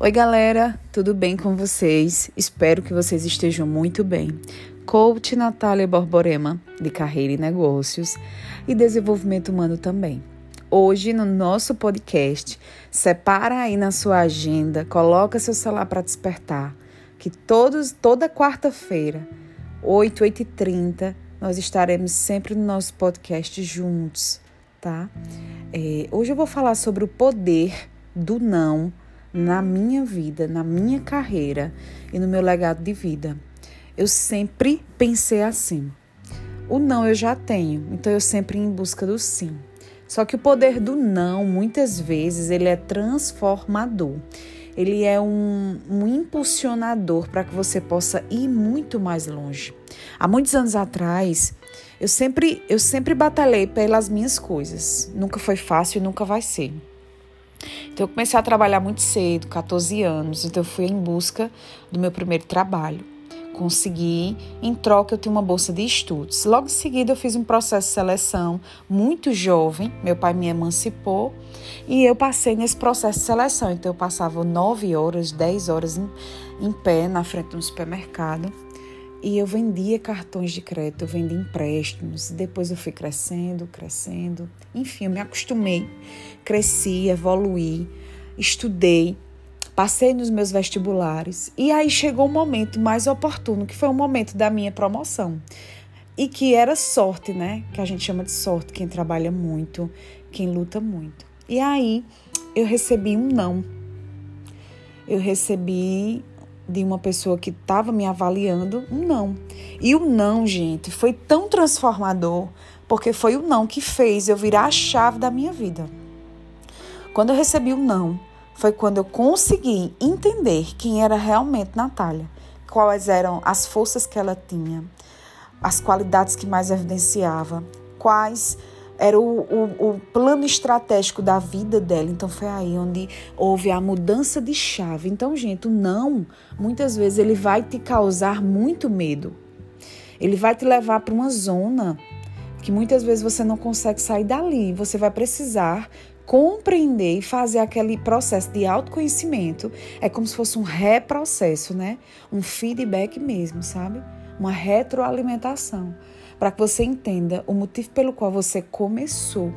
Oi, galera, tudo bem com vocês? Espero que vocês estejam muito bem. Coach Natália Borborema, de Carreira e Negócios e Desenvolvimento Humano também. Hoje, no nosso podcast, separa aí na sua agenda, coloca seu celular para despertar, que todos, toda quarta-feira, 8, 8 e 30, nós estaremos sempre no nosso podcast juntos, tá? É, hoje eu vou falar sobre o poder do não na minha vida, na minha carreira e no meu legado de vida. Eu sempre pensei assim: o não eu já tenho, então eu sempre em busca do sim. Só que o poder do não, muitas vezes, ele é transformador. Ele é um, um impulsionador para que você possa ir muito mais longe. Há muitos anos atrás, eu sempre, eu sempre batalhei pelas minhas coisas. Nunca foi fácil e nunca vai ser. Então eu comecei a trabalhar muito cedo, 14 anos, então eu fui em busca do meu primeiro trabalho. Consegui, em troca eu tinha uma bolsa de estudos. Logo em seguida eu fiz um processo de seleção muito jovem, meu pai me emancipou e eu passei nesse processo de seleção. Então eu passava 9 horas, 10 horas em, em pé na frente de um supermercado e eu vendia cartões de crédito, eu vendia empréstimos. Depois eu fui crescendo, crescendo. Enfim, eu me acostumei, cresci, evoluí, estudei, passei nos meus vestibulares. E aí chegou o um momento mais oportuno, que foi o momento da minha promoção. E que era sorte, né? Que a gente chama de sorte, quem trabalha muito, quem luta muito. E aí eu recebi um não. Eu recebi de uma pessoa que estava me avaliando um não. E o não, gente, foi tão transformador, porque foi o não que fez eu virar a chave da minha vida. Quando eu recebi o não, foi quando eu consegui entender quem era realmente Natália, quais eram as forças que ela tinha, as qualidades que mais evidenciava, quais era o, o, o, plano estratégico da vida dela. Então foi aí onde houve a mudança de chave. Então, gente, o não, muitas vezes, ele vai te causar muito medo. Ele vai te levar para uma zona que muitas vezes você não consegue sair dali. Você vai precisar compreender e fazer aquele processo de autoconhecimento. É como se fosse um reprocesso, né? Um feedback mesmo, sabe? Uma retroalimentação para que você entenda o motivo pelo qual você começou.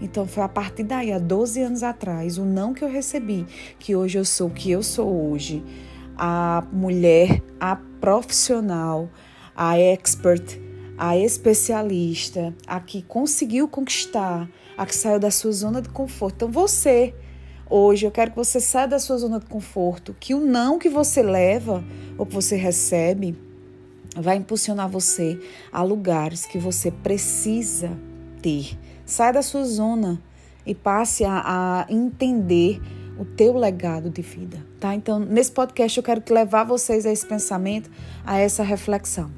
Então foi a partir daí, há 12 anos atrás, o não que eu recebi, que hoje eu sou o que eu sou hoje. A mulher, a profissional, a expert, a especialista, a que conseguiu conquistar, a que saiu da sua zona de conforto. Então você, hoje, eu quero que você saia da sua zona de conforto, que o não que você leva ou que você recebe vai impulsionar você a lugares que você precisa ter. Saia da sua zona e passe a, a entender o teu legado de vida, tá? Então, nesse podcast eu quero levar vocês a esse pensamento, a essa reflexão.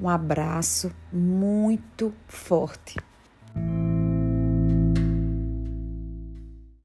Um abraço muito forte.